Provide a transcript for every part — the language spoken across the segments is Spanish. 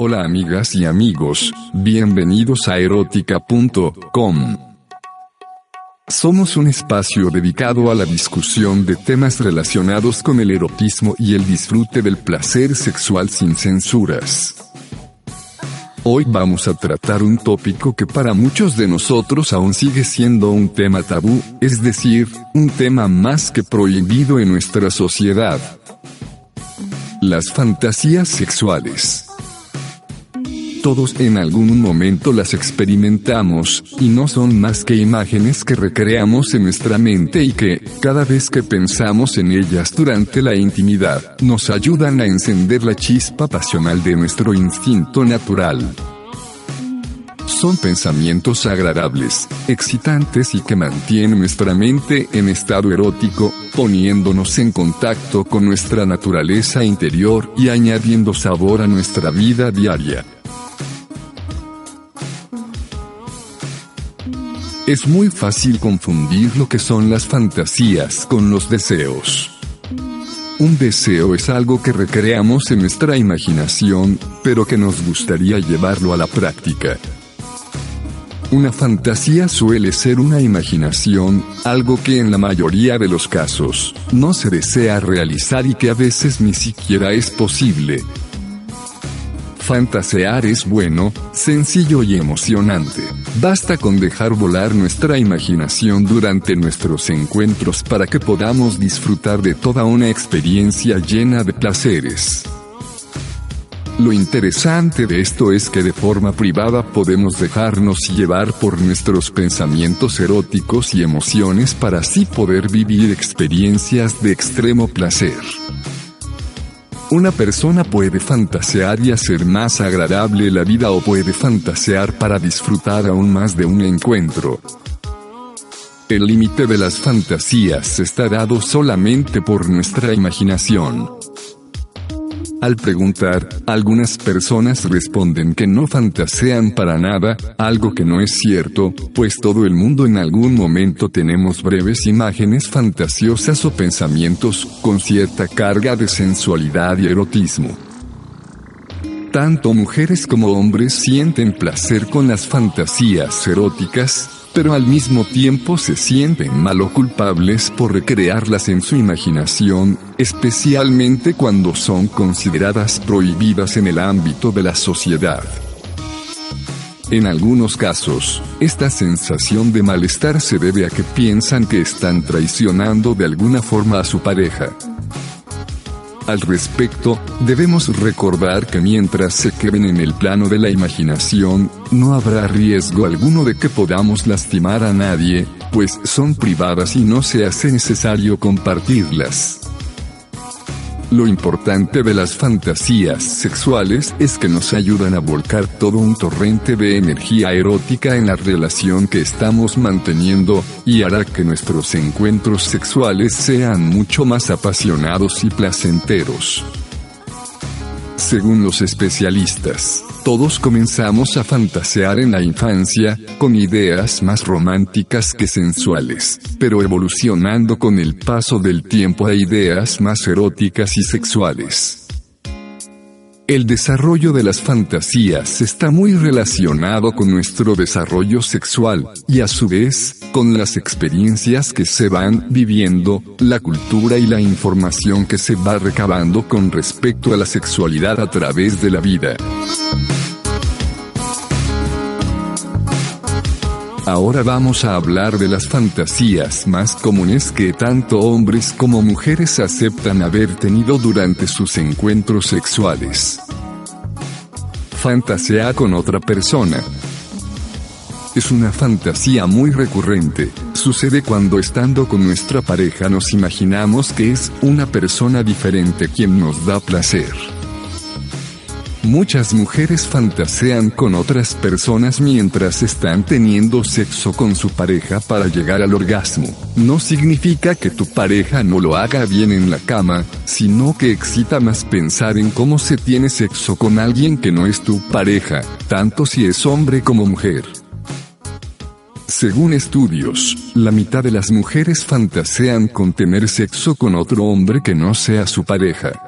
Hola amigas y amigos, bienvenidos a erótica.com. Somos un espacio dedicado a la discusión de temas relacionados con el erotismo y el disfrute del placer sexual sin censuras. Hoy vamos a tratar un tópico que para muchos de nosotros aún sigue siendo un tema tabú, es decir, un tema más que prohibido en nuestra sociedad. Las fantasías sexuales. Todos en algún momento las experimentamos, y no son más que imágenes que recreamos en nuestra mente y que, cada vez que pensamos en ellas durante la intimidad, nos ayudan a encender la chispa pasional de nuestro instinto natural. Son pensamientos agradables, excitantes y que mantienen nuestra mente en estado erótico, poniéndonos en contacto con nuestra naturaleza interior y añadiendo sabor a nuestra vida diaria. Es muy fácil confundir lo que son las fantasías con los deseos. Un deseo es algo que recreamos en nuestra imaginación, pero que nos gustaría llevarlo a la práctica. Una fantasía suele ser una imaginación, algo que en la mayoría de los casos, no se desea realizar y que a veces ni siquiera es posible, Fantasear es bueno, sencillo y emocionante. Basta con dejar volar nuestra imaginación durante nuestros encuentros para que podamos disfrutar de toda una experiencia llena de placeres. Lo interesante de esto es que de forma privada podemos dejarnos llevar por nuestros pensamientos eróticos y emociones para así poder vivir experiencias de extremo placer. Una persona puede fantasear y hacer más agradable la vida o puede fantasear para disfrutar aún más de un encuentro. El límite de las fantasías está dado solamente por nuestra imaginación. Al preguntar, algunas personas responden que no fantasean para nada, algo que no es cierto, pues todo el mundo en algún momento tenemos breves imágenes fantasiosas o pensamientos con cierta carga de sensualidad y erotismo. Tanto mujeres como hombres sienten placer con las fantasías eróticas, pero al mismo tiempo se sienten mal o culpables por recrearlas en su imaginación, especialmente cuando son consideradas prohibidas en el ámbito de la sociedad. En algunos casos, esta sensación de malestar se debe a que piensan que están traicionando de alguna forma a su pareja. Al respecto, debemos recordar que mientras se queden en el plano de la imaginación, no habrá riesgo alguno de que podamos lastimar a nadie, pues son privadas y no se hace necesario compartirlas. Lo importante de las fantasías sexuales es que nos ayudan a volcar todo un torrente de energía erótica en la relación que estamos manteniendo, y hará que nuestros encuentros sexuales sean mucho más apasionados y placenteros. Según los especialistas, todos comenzamos a fantasear en la infancia, con ideas más románticas que sensuales, pero evolucionando con el paso del tiempo a ideas más eróticas y sexuales. El desarrollo de las fantasías está muy relacionado con nuestro desarrollo sexual, y a su vez, con las experiencias que se van viviendo, la cultura y la información que se va recabando con respecto a la sexualidad a través de la vida. Ahora vamos a hablar de las fantasías más comunes que tanto hombres como mujeres aceptan haber tenido durante sus encuentros sexuales. Fantasea con otra persona. Es una fantasía muy recurrente. Sucede cuando estando con nuestra pareja nos imaginamos que es una persona diferente quien nos da placer. Muchas mujeres fantasean con otras personas mientras están teniendo sexo con su pareja para llegar al orgasmo. No significa que tu pareja no lo haga bien en la cama, sino que excita más pensar en cómo se tiene sexo con alguien que no es tu pareja, tanto si es hombre como mujer. Según estudios, la mitad de las mujeres fantasean con tener sexo con otro hombre que no sea su pareja.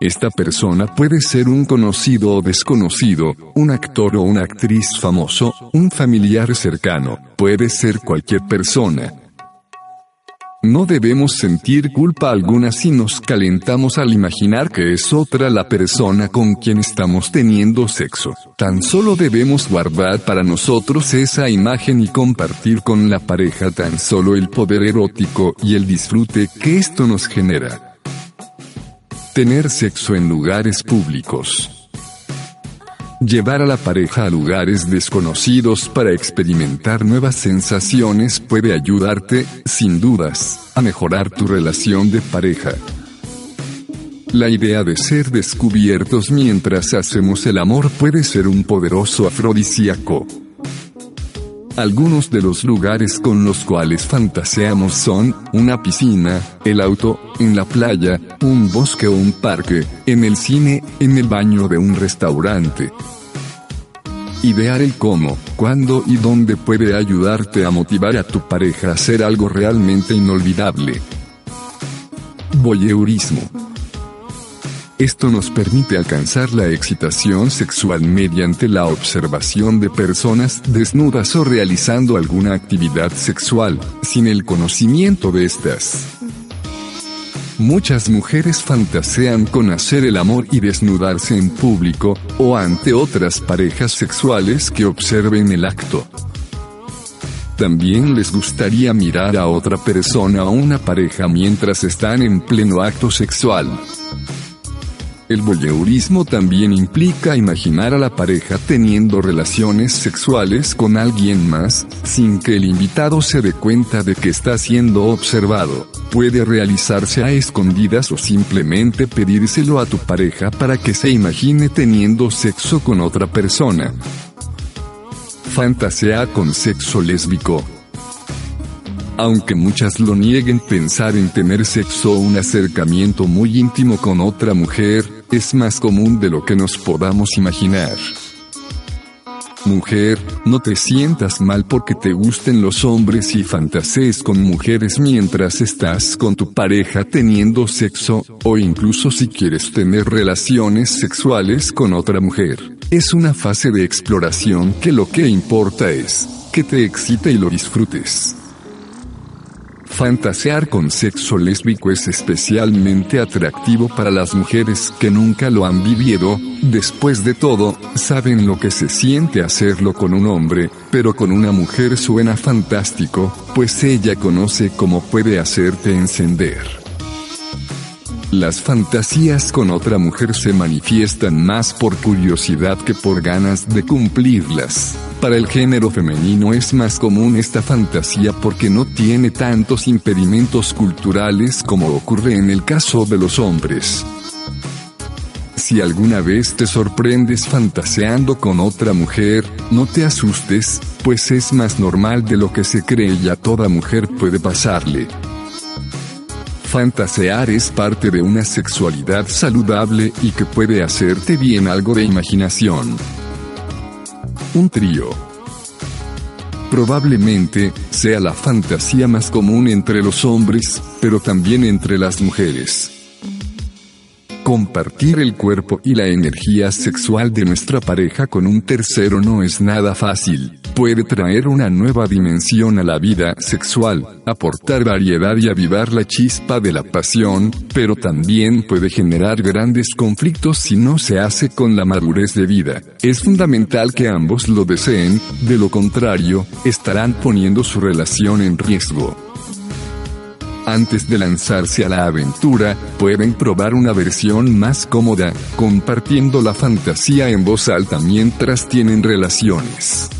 Esta persona puede ser un conocido o desconocido, un actor o una actriz famoso, un familiar cercano, puede ser cualquier persona, no debemos sentir culpa alguna si nos calentamos al imaginar que es otra la persona con quien estamos teniendo sexo. Tan solo debemos guardar para nosotros esa imagen y compartir con la pareja tan solo el poder erótico y el disfrute que esto nos genera. Tener sexo en lugares públicos. Llevar a la pareja a lugares desconocidos para experimentar nuevas sensaciones puede ayudarte, sin dudas, a mejorar tu relación de pareja. La idea de ser descubiertos mientras hacemos el amor puede ser un poderoso afrodisíaco. Algunos de los lugares con los cuales fantaseamos son una piscina, el auto, en la playa, un bosque o un parque, en el cine, en el baño de un restaurante. Idear el cómo, cuándo y dónde puede ayudarte a motivar a tu pareja a hacer algo realmente inolvidable. Voyeurismo. Esto nos permite alcanzar la excitación sexual mediante la observación de personas desnudas o realizando alguna actividad sexual, sin el conocimiento de estas. Muchas mujeres fantasean con hacer el amor y desnudarse en público, o ante otras parejas sexuales que observen el acto. También les gustaría mirar a otra persona o una pareja mientras están en pleno acto sexual. El voyeurismo también implica imaginar a la pareja teniendo relaciones sexuales con alguien más, sin que el invitado se dé cuenta de que está siendo observado. Puede realizarse a escondidas o simplemente pedírselo a tu pareja para que se imagine teniendo sexo con otra persona. Fantasea con sexo lésbico. Aunque muchas lo nieguen, pensar en tener sexo o un acercamiento muy íntimo con otra mujer, es más común de lo que nos podamos imaginar. Mujer, no te sientas mal porque te gusten los hombres y fantasees con mujeres mientras estás con tu pareja teniendo sexo, o incluso si quieres tener relaciones sexuales con otra mujer. Es una fase de exploración que lo que importa es que te excite y lo disfrutes. Fantasear con sexo lésbico es especialmente atractivo para las mujeres que nunca lo han vivido, después de todo, saben lo que se siente hacerlo con un hombre, pero con una mujer suena fantástico, pues ella conoce cómo puede hacerte encender. Las fantasías con otra mujer se manifiestan más por curiosidad que por ganas de cumplirlas. Para el género femenino es más común esta fantasía porque no tiene tantos impedimentos culturales como ocurre en el caso de los hombres. Si alguna vez te sorprendes fantaseando con otra mujer, no te asustes, pues es más normal de lo que se cree y a toda mujer puede pasarle. Fantasear es parte de una sexualidad saludable y que puede hacerte bien algo de imaginación. Un trío. Probablemente sea la fantasía más común entre los hombres, pero también entre las mujeres. Compartir el cuerpo y la energía sexual de nuestra pareja con un tercero no es nada fácil. Puede traer una nueva dimensión a la vida sexual, aportar variedad y avivar la chispa de la pasión, pero también puede generar grandes conflictos si no se hace con la madurez de vida. Es fundamental que ambos lo deseen, de lo contrario, estarán poniendo su relación en riesgo. Antes de lanzarse a la aventura, pueden probar una versión más cómoda, compartiendo la fantasía en voz alta mientras tienen relaciones.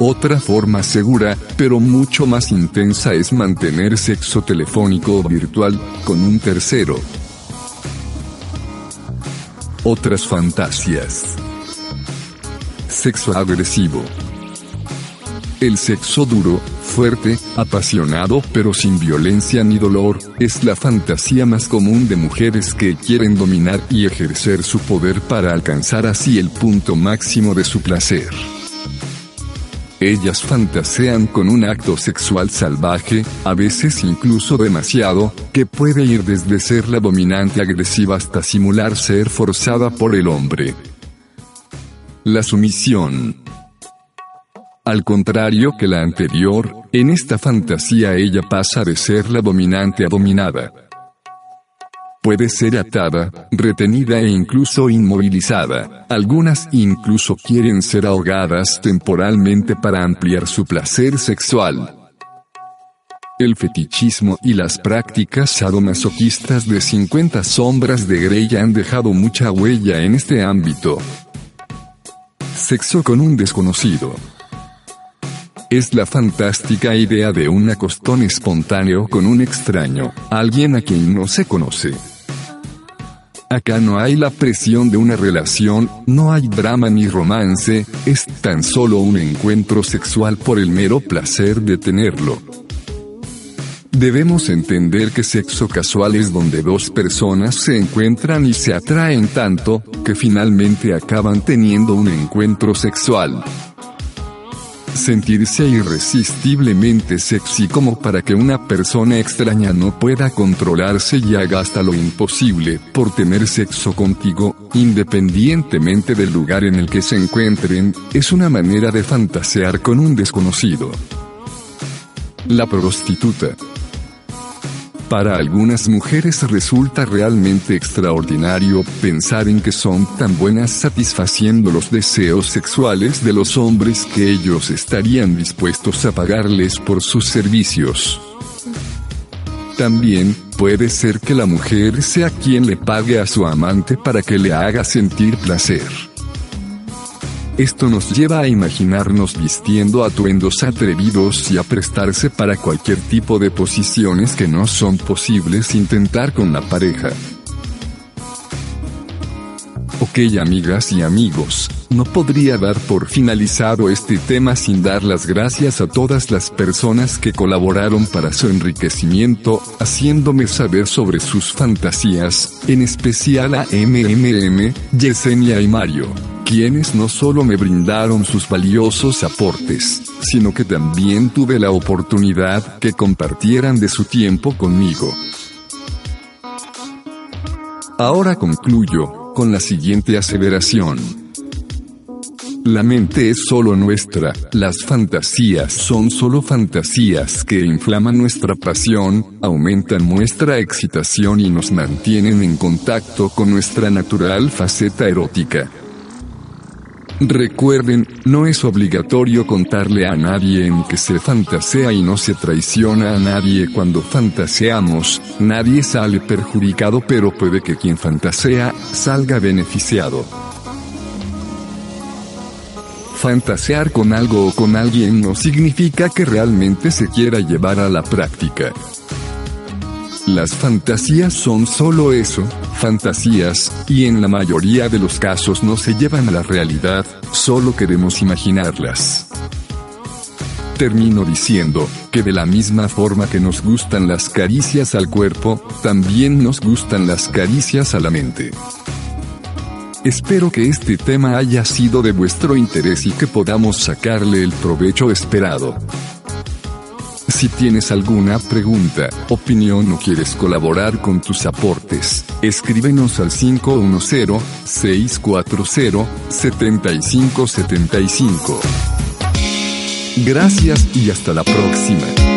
Otra forma segura, pero mucho más intensa es mantener sexo telefónico o virtual, con un tercero. Otras fantasías. Sexo agresivo. El sexo duro, fuerte, apasionado pero sin violencia ni dolor, es la fantasía más común de mujeres que quieren dominar y ejercer su poder para alcanzar así el punto máximo de su placer. Ellas fantasean con un acto sexual salvaje, a veces incluso demasiado, que puede ir desde ser la dominante agresiva hasta simular ser forzada por el hombre. La sumisión. Al contrario que la anterior, en esta fantasía ella pasa de ser la dominante a dominada. Puede ser atada, retenida e incluso inmovilizada. Algunas incluso quieren ser ahogadas temporalmente para ampliar su placer sexual. El fetichismo y las prácticas sadomasoquistas de 50 sombras de Grey han dejado mucha huella en este ámbito. Sexo con un desconocido. Es la fantástica idea de un acostón espontáneo con un extraño, alguien a quien no se conoce. Acá no hay la presión de una relación, no hay drama ni romance, es tan solo un encuentro sexual por el mero placer de tenerlo. Debemos entender que sexo casual es donde dos personas se encuentran y se atraen tanto, que finalmente acaban teniendo un encuentro sexual sentirse irresistiblemente sexy como para que una persona extraña no pueda controlarse y haga hasta lo imposible por tener sexo contigo, independientemente del lugar en el que se encuentren, es una manera de fantasear con un desconocido. La prostituta. Para algunas mujeres resulta realmente extraordinario pensar en que son tan buenas satisfaciendo los deseos sexuales de los hombres que ellos estarían dispuestos a pagarles por sus servicios. También, puede ser que la mujer sea quien le pague a su amante para que le haga sentir placer. Esto nos lleva a imaginarnos vistiendo atuendos atrevidos y a prestarse para cualquier tipo de posiciones que no son posibles intentar con la pareja. Ok amigas y amigos, no podría dar por finalizado este tema sin dar las gracias a todas las personas que colaboraron para su enriquecimiento, haciéndome saber sobre sus fantasías, en especial a MMM, Yesenia y Mario quienes no solo me brindaron sus valiosos aportes, sino que también tuve la oportunidad que compartieran de su tiempo conmigo. Ahora concluyo, con la siguiente aseveración. La mente es solo nuestra, las fantasías son solo fantasías que inflaman nuestra pasión, aumentan nuestra excitación y nos mantienen en contacto con nuestra natural faceta erótica. Recuerden, no es obligatorio contarle a nadie en que se fantasea y no se traiciona a nadie cuando fantaseamos, nadie sale perjudicado pero puede que quien fantasea salga beneficiado. Fantasear con algo o con alguien no significa que realmente se quiera llevar a la práctica. Las fantasías son solo eso, fantasías, y en la mayoría de los casos no se llevan a la realidad, solo queremos imaginarlas. Termino diciendo, que de la misma forma que nos gustan las caricias al cuerpo, también nos gustan las caricias a la mente. Espero que este tema haya sido de vuestro interés y que podamos sacarle el provecho esperado. Si tienes alguna pregunta, opinión o quieres colaborar con tus aportes, escríbenos al 510-640-7575. Gracias y hasta la próxima.